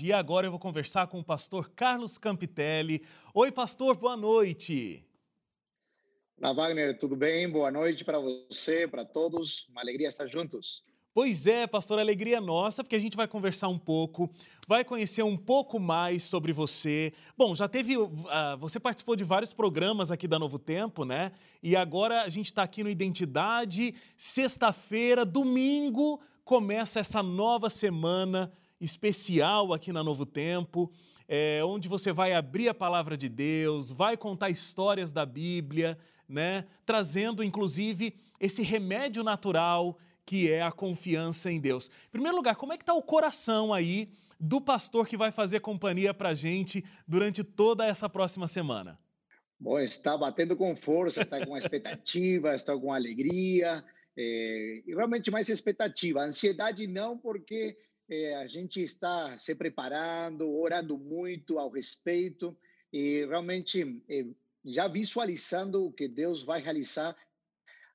E agora eu vou conversar com o pastor Carlos Campitelli. Oi, pastor, boa noite. Olá, Wagner, tudo bem? Boa noite para você, para todos. Uma alegria estar juntos. Pois é, pastor, alegria nossa, porque a gente vai conversar um pouco, vai conhecer um pouco mais sobre você. Bom, já teve. Uh, você participou de vários programas aqui da Novo Tempo, né? E agora a gente está aqui no Identidade. Sexta-feira, domingo, começa essa nova semana especial aqui na Novo Tempo, é, onde você vai abrir a palavra de Deus, vai contar histórias da Bíblia, né? Trazendo, inclusive, esse remédio natural que é a confiança em Deus. Em primeiro lugar, como é que está o coração aí do pastor que vai fazer companhia para a gente durante toda essa próxima semana? Bom, está batendo com força, está com expectativa, está com alegria, é, e realmente mais expectativa. Ansiedade não, porque é, a gente está se preparando, orando muito ao respeito e realmente é, já visualizando o que Deus vai realizar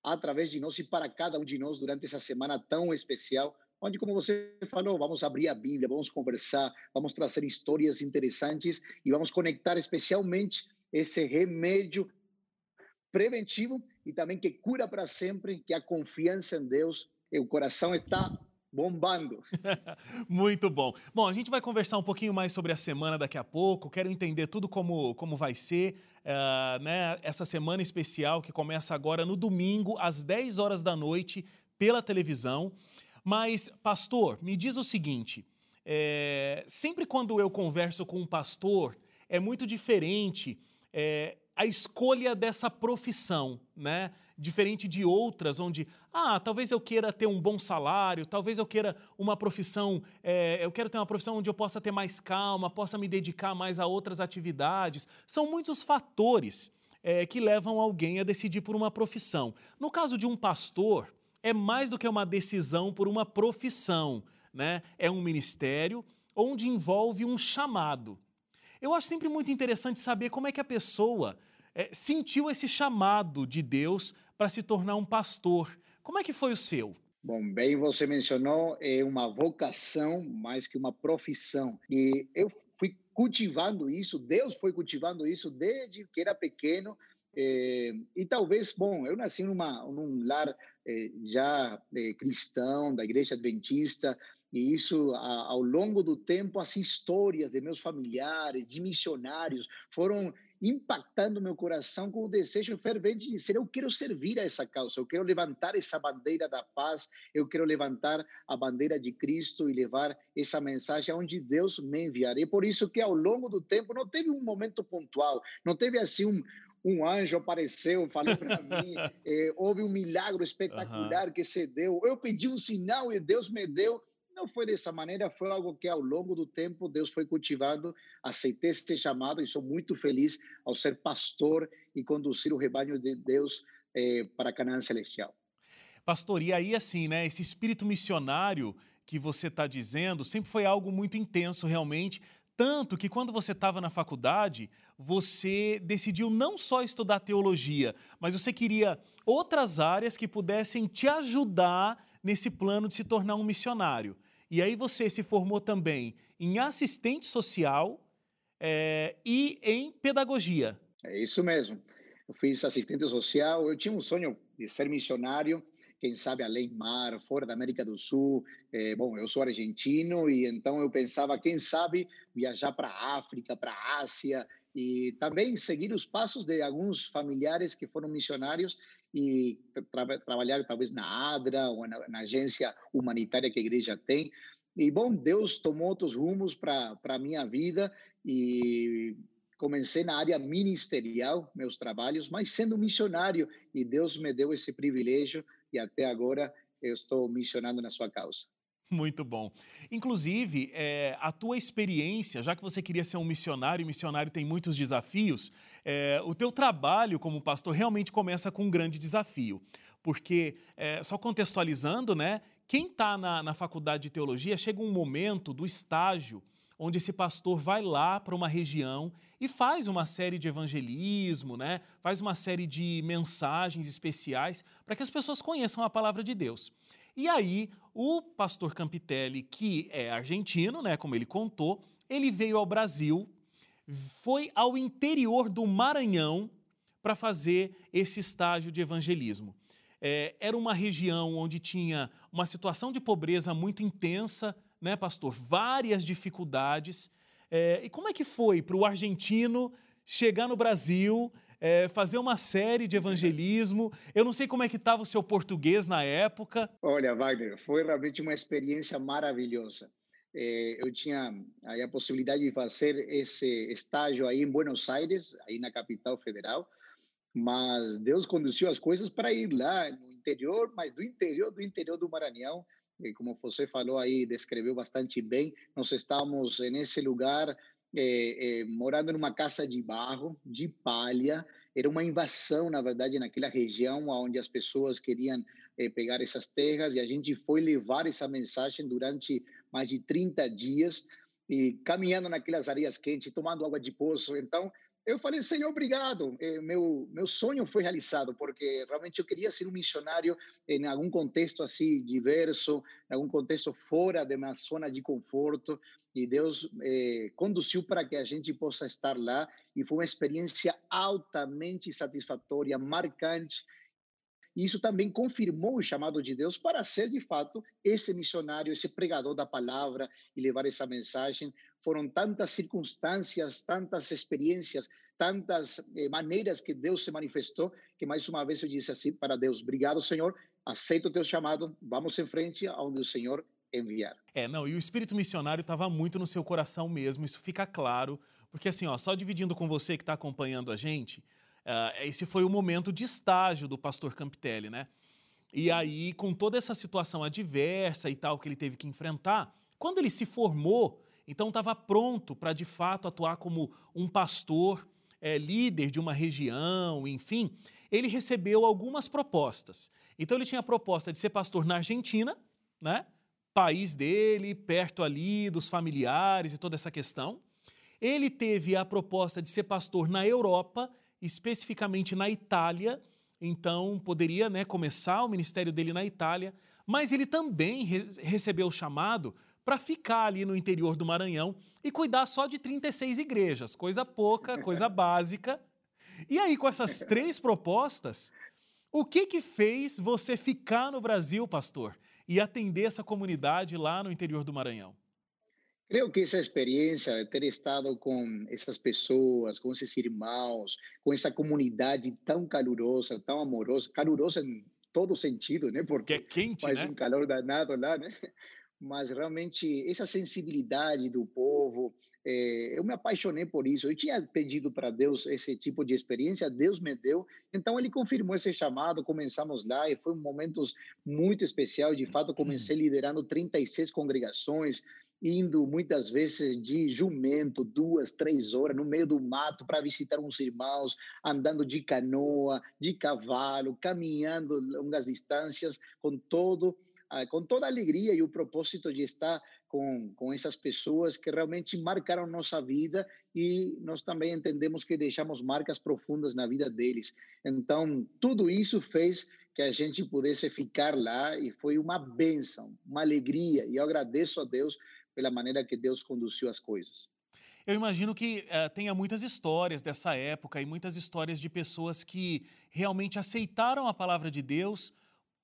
através de nós e para cada um de nós durante essa semana tão especial, onde, como você falou, vamos abrir a Bíblia, vamos conversar, vamos trazer histórias interessantes e vamos conectar especialmente esse remédio preventivo e também que cura para sempre, que é a confiança em Deus. O coração está bombando. Muito bom. Bom, a gente vai conversar um pouquinho mais sobre a semana daqui a pouco. Quero entender tudo como, como vai ser uh, né, essa semana especial que começa agora no domingo, às 10 horas da noite, pela televisão. Mas, pastor, me diz o seguinte: é, sempre quando eu converso com um pastor, é muito diferente. É, a escolha dessa profissão, né? Diferente de outras, onde, ah, talvez eu queira ter um bom salário, talvez eu queira uma profissão, é, eu quero ter uma profissão onde eu possa ter mais calma, possa me dedicar mais a outras atividades. São muitos fatores é, que levam alguém a decidir por uma profissão. No caso de um pastor, é mais do que uma decisão por uma profissão, né? É um ministério onde envolve um chamado. Eu acho sempre muito interessante saber como é que a pessoa é, sentiu esse chamado de Deus para se tornar um pastor. Como é que foi o seu? Bom, bem você mencionou, é uma vocação mais que uma profissão. E eu fui cultivando isso, Deus foi cultivando isso desde que era pequeno. É, e talvez, bom, eu nasci numa, num lar é, já é, cristão, da igreja adventista, e isso, ao longo do tempo, as histórias de meus familiares, de missionários, foram impactando meu coração com o desejo fervente de dizer: eu quero servir a essa causa, eu quero levantar essa bandeira da paz, eu quero levantar a bandeira de Cristo e levar essa mensagem aonde Deus me enviar. E por isso que ao longo do tempo não teve um momento pontual, não teve assim um, um anjo apareceu, falou para mim, eh, houve um milagre espetacular uhum. que se deu, eu pedi um sinal e Deus me deu. Não foi dessa maneira, foi algo que ao longo do tempo Deus foi cultivando. Aceitei esse chamado e sou muito feliz ao ser pastor e conduzir o rebanho de Deus eh, para a Canaã Celestial. Pastor, e aí assim, né, esse espírito missionário que você está dizendo sempre foi algo muito intenso realmente, tanto que quando você estava na faculdade, você decidiu não só estudar teologia, mas você queria outras áreas que pudessem te ajudar nesse plano de se tornar um missionário. E aí você se formou também em assistente social é, e em pedagogia. É isso mesmo. Eu fiz assistente social, eu tinha um sonho de ser missionário, quem sabe além mar, fora da América do Sul. É, bom, eu sou argentino e então eu pensava, quem sabe, viajar para a África, para a Ásia e também seguir os passos de alguns familiares que foram missionários e tra trabalhar talvez na ADRA ou na, na, agência humanitária que a igreja tem. E, bom, Deus tomou outros rumos para a minha vida e comecei na área ministerial, meus trabalhos, mas sendo missionário, e Deus me deu esse privilégio e até agora eu estou missionando na sua causa. Muito bom. Inclusive, é, a tua experiência, já que você queria ser um missionário, e missionário tem muitos desafios, é, o teu trabalho como pastor realmente começa com um grande desafio. Porque, é, só contextualizando, né, quem está na, na faculdade de teologia, chega um momento do estágio onde esse pastor vai lá para uma região e faz uma série de evangelismo, né? faz uma série de mensagens especiais para que as pessoas conheçam a palavra de Deus. E aí, o pastor Campitelli, que é argentino, né, como ele contou, ele veio ao Brasil, foi ao interior do Maranhão para fazer esse estágio de evangelismo. É, era uma região onde tinha uma situação de pobreza muito intensa, né, pastor? Várias dificuldades. É, e como é que foi para o argentino chegar no Brasil, é, fazer uma série de evangelismo? Eu não sei como é que estava o seu português na época. Olha, Wagner, foi realmente uma experiência maravilhosa. É, eu tinha a possibilidade de fazer esse estágio aí em Buenos Aires, aí na capital federal, mas Deus conduziu as coisas para ir lá no interior, mas do interior do interior do Maranhão, e como você falou aí, descreveu bastante bem, nós estávamos nesse lugar é, é, morando numa casa de barro, de palha, era uma invasão, na verdade, naquela região onde as pessoas queriam pegar essas terras, e a gente foi levar essa mensagem durante mais de 30 dias, e caminhando naquelas areias quentes, tomando água de poço, então eu falei, Senhor, obrigado. Eh, meu, meu sonho foi realizado, porque realmente eu queria ser um missionário em algum contexto assim diverso, em algum contexto fora da minha zona de conforto. E Deus eh, conduziu para que a gente possa estar lá. E foi uma experiência altamente satisfatória, marcante. E isso também confirmou o chamado de Deus para ser, de fato, esse missionário, esse pregador da palavra e levar essa mensagem foram tantas circunstâncias, tantas experiências, tantas eh, maneiras que Deus se manifestou, que mais uma vez eu disse assim para Deus: Obrigado, Senhor, aceito o teu chamado, vamos em frente aonde o Senhor enviar. É, não, e o espírito missionário estava muito no seu coração mesmo, isso fica claro, porque assim, ó, só dividindo com você que está acompanhando a gente, uh, esse foi o momento de estágio do pastor Campitelli, né? E aí, com toda essa situação adversa e tal que ele teve que enfrentar, quando ele se formou, então estava pronto para de fato atuar como um pastor, é, líder de uma região, enfim. Ele recebeu algumas propostas. Então ele tinha a proposta de ser pastor na Argentina, né? País dele, perto ali dos familiares e toda essa questão. Ele teve a proposta de ser pastor na Europa, especificamente na Itália, então poderia né, começar o ministério dele na Itália, mas ele também re recebeu o chamado para ficar ali no interior do Maranhão e cuidar só de 36 igrejas, coisa pouca, coisa básica. E aí, com essas três propostas, o que que fez você ficar no Brasil, pastor, e atender essa comunidade lá no interior do Maranhão? Creio que essa experiência de ter estado com essas pessoas, com esses irmãos, com essa comunidade tão calorosa, tão amorosa, calorosa em todo sentido, né? Porque é quente, faz né? um calor danado lá, né? mas realmente essa sensibilidade do povo, é, eu me apaixonei por isso. Eu tinha pedido para Deus esse tipo de experiência, Deus me deu, então ele confirmou esse chamado. Começamos lá e foi um momento muito especial. De fato, comecei liderando 36 congregações, indo muitas vezes de jumento, duas, três horas no meio do mato para visitar uns irmãos, andando de canoa, de cavalo, caminhando longas distâncias, com todo ah, com toda a alegria e o propósito de estar com, com essas pessoas que realmente marcaram nossa vida e nós também entendemos que deixamos marcas profundas na vida deles. Então, tudo isso fez que a gente pudesse ficar lá e foi uma benção, uma alegria. E eu agradeço a Deus pela maneira que Deus conduziu as coisas. Eu imagino que uh, tenha muitas histórias dessa época e muitas histórias de pessoas que realmente aceitaram a palavra de Deus,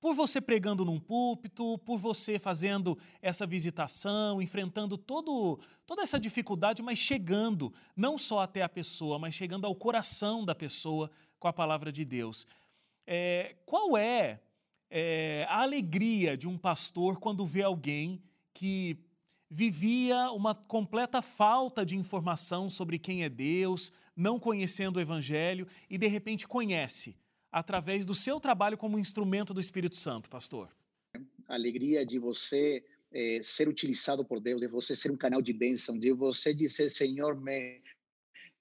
por você pregando num púlpito, por você fazendo essa visitação, enfrentando todo, toda essa dificuldade, mas chegando não só até a pessoa, mas chegando ao coração da pessoa com a palavra de Deus. É, qual é, é a alegria de um pastor quando vê alguém que vivia uma completa falta de informação sobre quem é Deus, não conhecendo o Evangelho e de repente conhece? através do seu trabalho como instrumento do Espírito Santo, pastor? A alegria de você é, ser utilizado por Deus, de você ser um canal de bênção, de você dizer, Senhor, me,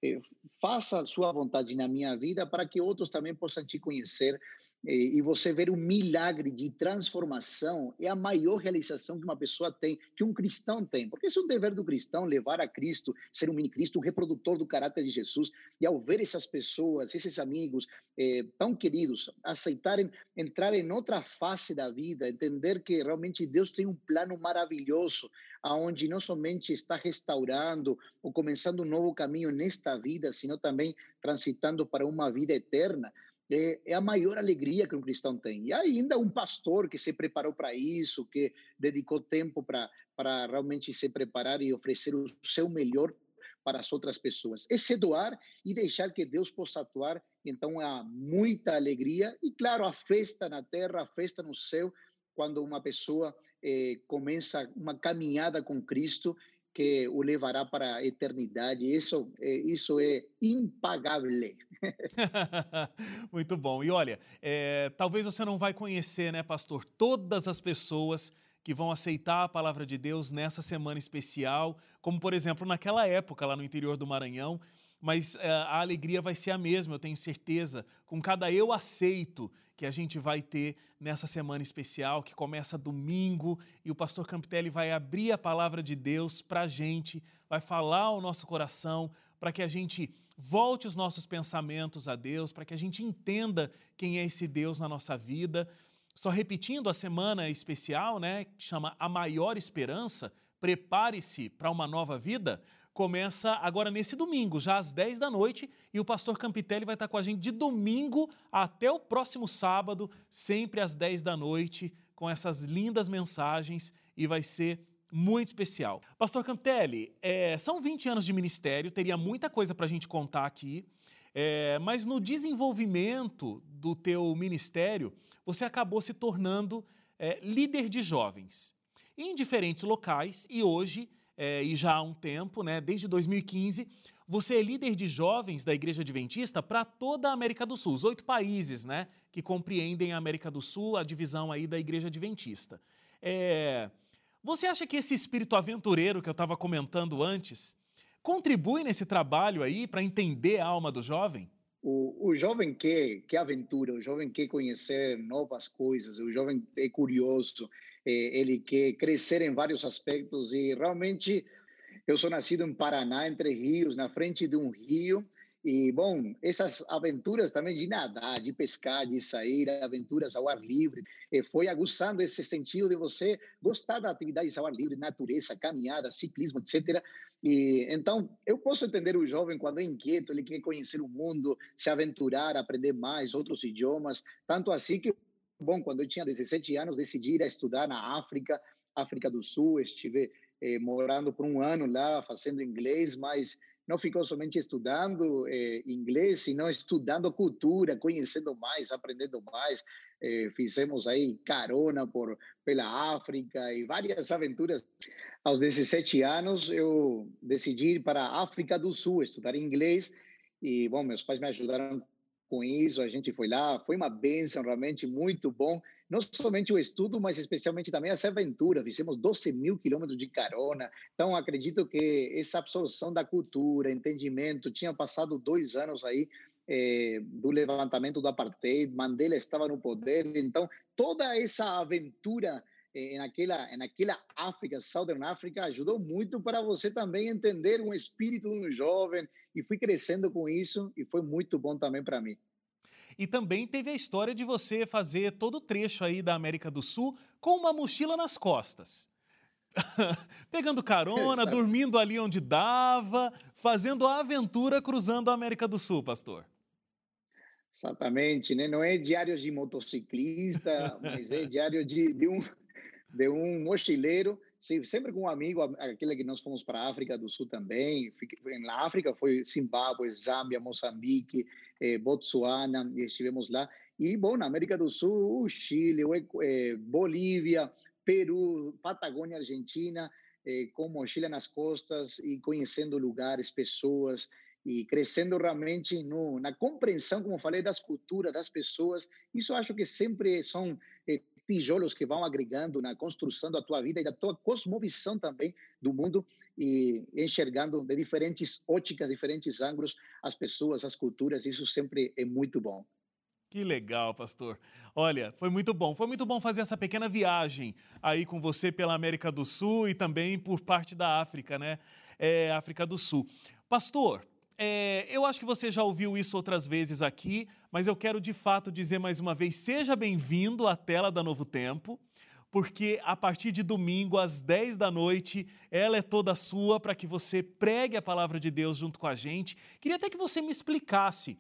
é, faça sua vontade na minha vida para que outros também possam te conhecer. E você ver um milagre de transformação é a maior realização que uma pessoa tem, que um cristão tem. Porque esse é um dever do cristão, levar a Cristo, ser um mini-Cristo, um reprodutor do caráter de Jesus. E ao ver essas pessoas, esses amigos eh, tão queridos, aceitarem entrar em outra face da vida, entender que realmente Deus tem um plano maravilhoso, aonde não somente está restaurando ou começando um novo caminho nesta vida, sino também transitando para uma vida eterna é, a maior alegria que um cristão tem. E ainda um pastor que se preparou para isso, que dedicou tempo para realmente se preparar e oferecer o seu melhor para as outras pessoas. É se doar e deixar que Deus possa atuar. Então há muita alegria e, claro, a festa na terra, a festa no céu, quando uma pessoa eh, começa uma caminhada com Cristo que o levará para a eternidade. Isso, é, isso é impagável. Muito bom. E olha, é, talvez você não vai conhecer, né, pastor, todas as pessoas que vão aceitar a palavra de Deus nessa semana especial, como por exemplo naquela época lá no interior do Maranhão, mas é, a alegria vai ser a mesma, eu tenho certeza, com cada eu aceito que a gente vai ter nessa semana especial, que começa domingo, e o pastor Campitelli vai abrir a palavra de Deus para a gente, vai falar ao nosso coração, para que a gente volte os nossos pensamentos a Deus, para que a gente entenda quem é esse Deus na nossa vida. Só repetindo a semana especial, né, que chama A Maior Esperança, prepare-se para uma nova vida começa agora nesse domingo, já às 10 da noite, e o pastor Campitelli vai estar com a gente de domingo até o próximo sábado, sempre às 10 da noite, com essas lindas mensagens e vai ser muito especial. Pastor Campitelli, é, são 20 anos de ministério, teria muita coisa para a gente contar aqui, é, mas no desenvolvimento do teu ministério, você acabou se tornando é, líder de jovens em diferentes locais e hoje é, e já há um tempo, né, desde 2015, você é líder de jovens da Igreja Adventista para toda a América do Sul, os oito países né, que compreendem a América do Sul, a divisão aí da Igreja Adventista. É, você acha que esse espírito aventureiro que eu estava comentando antes contribui nesse trabalho aí para entender a alma do jovem? O, o jovem quer, quer aventura, o jovem quer conhecer novas coisas, o jovem é curioso, ele quer crescer em vários aspectos. E realmente eu sou nascido em Paraná, entre rios, na frente de um rio, e, bom, essas aventuras também de nadar, de pescar, de sair, aventuras ao ar livre, eh, foi aguçando esse sentido de você gostar da atividade ao ar livre, natureza, caminhada, ciclismo, etc. E, então, eu posso entender o jovem quando é inquieto, ele quer conhecer o mundo, se aventurar, aprender mais, outros idiomas, tanto assim que Bom, quando eu tinha 17 anos, decidi ir a estudar na África, África do Sul, estive eh, morando por um ano lá, fazendo inglês, mas não ficou somente estudando eh, inglês, sino estudando cultura, conhecendo mais, aprendendo mais. Eh, fizemos aí carona por pela África e várias aventuras. Aos 17 anos, eu decidi ir para a África do Sul, estudar inglês. E, bom, meus pais me ajudaram com isso, a gente foi lá, foi uma benção realmente muito bom, não somente o estudo, mas especialmente também essa aventura, fizemos 12 mil quilômetros de carona, então acredito que essa absorção da cultura, entendimento, tinha passado dois anos aí eh, do levantamento do apartheid, Mandela estava no poder, então toda essa aventura naquela, naquela África, Southern África, ajudou muito para você também entender um espírito de um jovem e fui crescendo com isso e foi muito bom também para mim. E também teve a história de você fazer todo o trecho aí da América do Sul com uma mochila nas costas. Pegando carona, Exato. dormindo ali onde dava, fazendo a aventura cruzando a América do Sul, pastor. Exatamente, né? Não é diário de motociclista, mas é diário de, de um de um mochileiro, sempre com um amigo, aquele que nós fomos para a África do Sul também. Na África foi Zimbábue, Zâmbia, Moçambique, eh, Botsuana, estivemos lá. E, bom, na América do Sul, o Chile, o, eh, Bolívia, Peru, Patagônia, Argentina, eh, com mochila nas costas e conhecendo lugares, pessoas e crescendo realmente no, na compreensão, como falei, das culturas, das pessoas. Isso acho que sempre são tijolos que vão agregando na construção da tua vida e da tua cosmovisão também do mundo e enxergando de diferentes óticas, diferentes ângulos as pessoas, as culturas. Isso sempre é muito bom. Que legal, pastor. Olha, foi muito bom. Foi muito bom fazer essa pequena viagem aí com você pela América do Sul e também por parte da África, né? É, África do Sul. Pastor, é, eu acho que você já ouviu isso outras vezes aqui, mas eu quero de fato dizer mais uma vez: seja bem-vindo à tela da Novo Tempo, porque a partir de domingo, às 10 da noite, ela é toda sua para que você pregue a palavra de Deus junto com a gente. Queria até que você me explicasse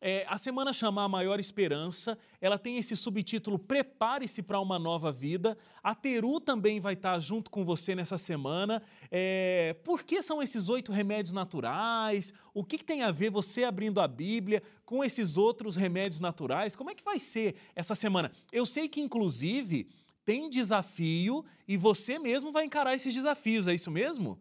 é, a semana chama A Maior Esperança, ela tem esse subtítulo Prepare-se para uma Nova Vida. A Teru também vai estar junto com você nessa semana. É, por que são esses oito remédios naturais? O que, que tem a ver você abrindo a Bíblia com esses outros remédios naturais? Como é que vai ser essa semana? Eu sei que, inclusive, tem desafio e você mesmo vai encarar esses desafios, é isso mesmo?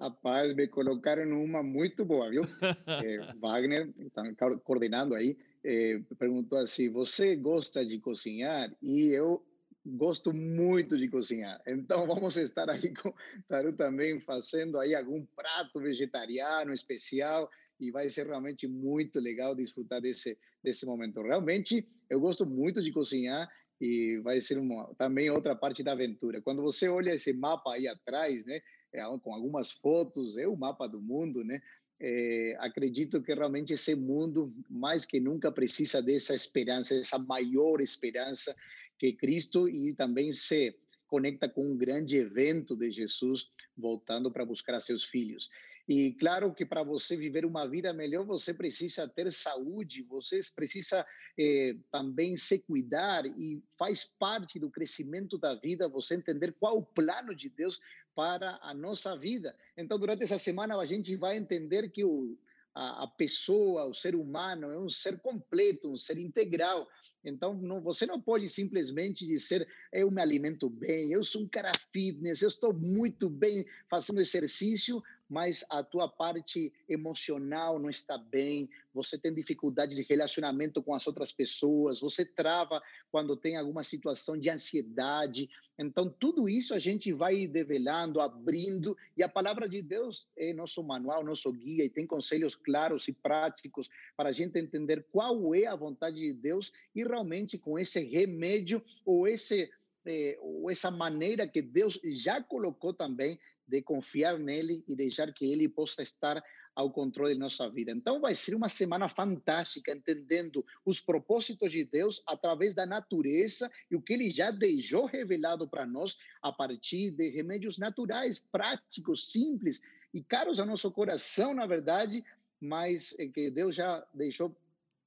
Rapaz, me colocaram numa muito boa, viu? É, Wagner, está coordenando aí, é, perguntou assim: você gosta de cozinhar? E eu gosto muito de cozinhar. Então vamos estar aí com Taru também fazendo aí algum prato vegetariano especial e vai ser realmente muito legal desfrutar desse desse momento. Realmente eu gosto muito de cozinhar e vai ser uma, também outra parte da aventura. Quando você olha esse mapa aí atrás, né? É, com algumas fotos, é o mapa do mundo, né? É, acredito que realmente esse mundo, mais que nunca, precisa dessa esperança, dessa maior esperança que Cristo e também se conecta com um grande evento de Jesus voltando para buscar seus filhos. E claro que para você viver uma vida melhor, você precisa ter saúde, você precisa eh, também se cuidar e faz parte do crescimento da vida você entender qual o plano de Deus para a nossa vida. Então, durante essa semana, a gente vai entender que o, a, a, pessoa, o ser humano, é um ser completo, um ser integral. Então, não, você não pode simplesmente dizer, eu me alimento bem, eu sou um cara fitness, eu estou muito bem fazendo exercício, mas a tua parte emocional não está bem, você tem dificuldades de relacionamento com as outras pessoas, você trava quando tem alguma situação de ansiedade. Então, tudo isso a gente vai develando, abrindo, e a palavra de Deus é nosso manual, nosso guia, e tem conselhos claros e práticos para a gente entender qual é a vontade de Deus e realmente com esse remédio ou esse eh, ou essa maneira que Deus já colocou também de confiar nele e deixar que ele possa estar ao controle de nossa vida. Então, vai ser uma semana fantástica, entendendo os propósitos de Deus através da natureza e o que ele já deixou revelado para nós a partir de remédios naturais, práticos, simples e caros ao nosso coração, na verdade, mas eh, que Deus já deixou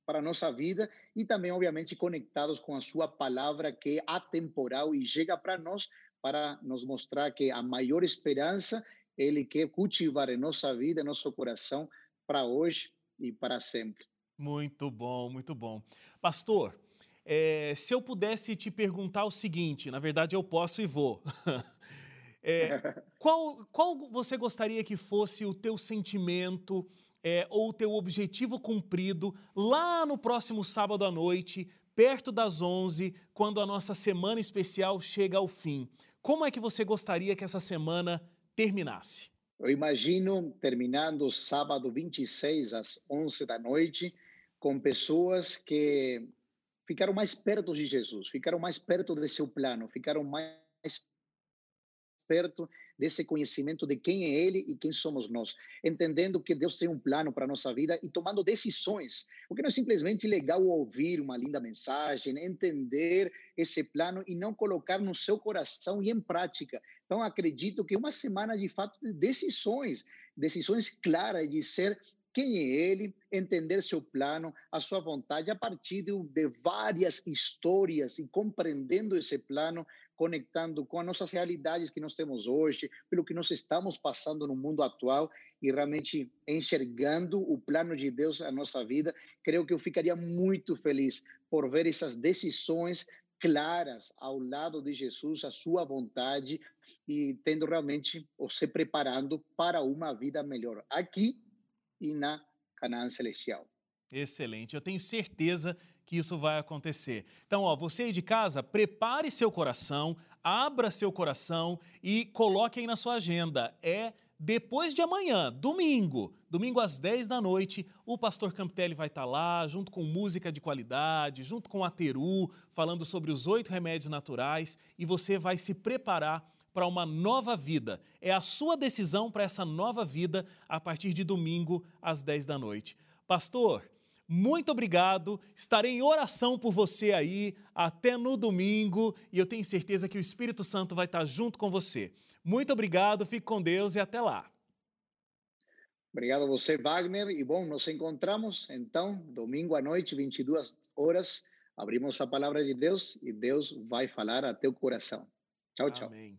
para a nossa vida e também, obviamente, conectados com a sua palavra que é atemporal e chega para nós para nos mostrar que a maior esperança ele quer cultivar em nossa vida, em nosso coração, para hoje e para sempre. Muito bom, muito bom. Pastor, é, se eu pudesse te perguntar o seguinte, na verdade eu posso e vou. é, qual, qual você gostaria que fosse o teu sentimento é, ou o teu objetivo cumprido lá no próximo sábado à noite, perto das 11, quando a nossa semana especial chega ao fim? Como é que você gostaria que essa semana terminasse? Eu imagino terminando sábado 26 às 11 da noite com pessoas que ficaram mais perto de Jesus, ficaram mais perto de seu plano, ficaram mais perto desse conhecimento de quem é Ele e quem somos nós, entendendo que Deus tem um plano para a nossa vida e tomando decisões, porque não é simplesmente legal ouvir uma linda mensagem, entender esse plano e não colocar no seu coração e em prática. Então, acredito que uma semana de fato de decisões, decisões claras de ser quem é ele, entender seu plano, a sua vontade, a partir de várias histórias e compreendendo esse plano, conectando com as nossas realidades que nós temos hoje, pelo que nós estamos passando no mundo atual e realmente enxergando o plano de Deus na nossa vida, creio que eu ficaria muito feliz por ver essas decisões claras ao lado de Jesus, a sua vontade e tendo realmente ou se preparando para uma vida melhor aqui e na Canaã celestial. Excelente. Eu tenho certeza que isso vai acontecer. Então, ó, você aí de casa, prepare seu coração, abra seu coração e coloque aí na sua agenda. É depois de amanhã, domingo, domingo às 10 da noite, o pastor Campitelli vai estar lá, junto com música de qualidade, junto com a Teru, falando sobre os oito remédios naturais e você vai se preparar para uma nova vida. É a sua decisão para essa nova vida a partir de domingo às 10 da noite. Pastor, muito obrigado. Estarei em oração por você aí até no domingo e eu tenho certeza que o Espírito Santo vai estar junto com você. Muito obrigado, fique com Deus e até lá. Obrigado a você, Wagner. E bom, nos encontramos então domingo à noite, 22 horas. Abrimos a palavra de Deus e Deus vai falar a teu coração. Tchau, tchau. Amém.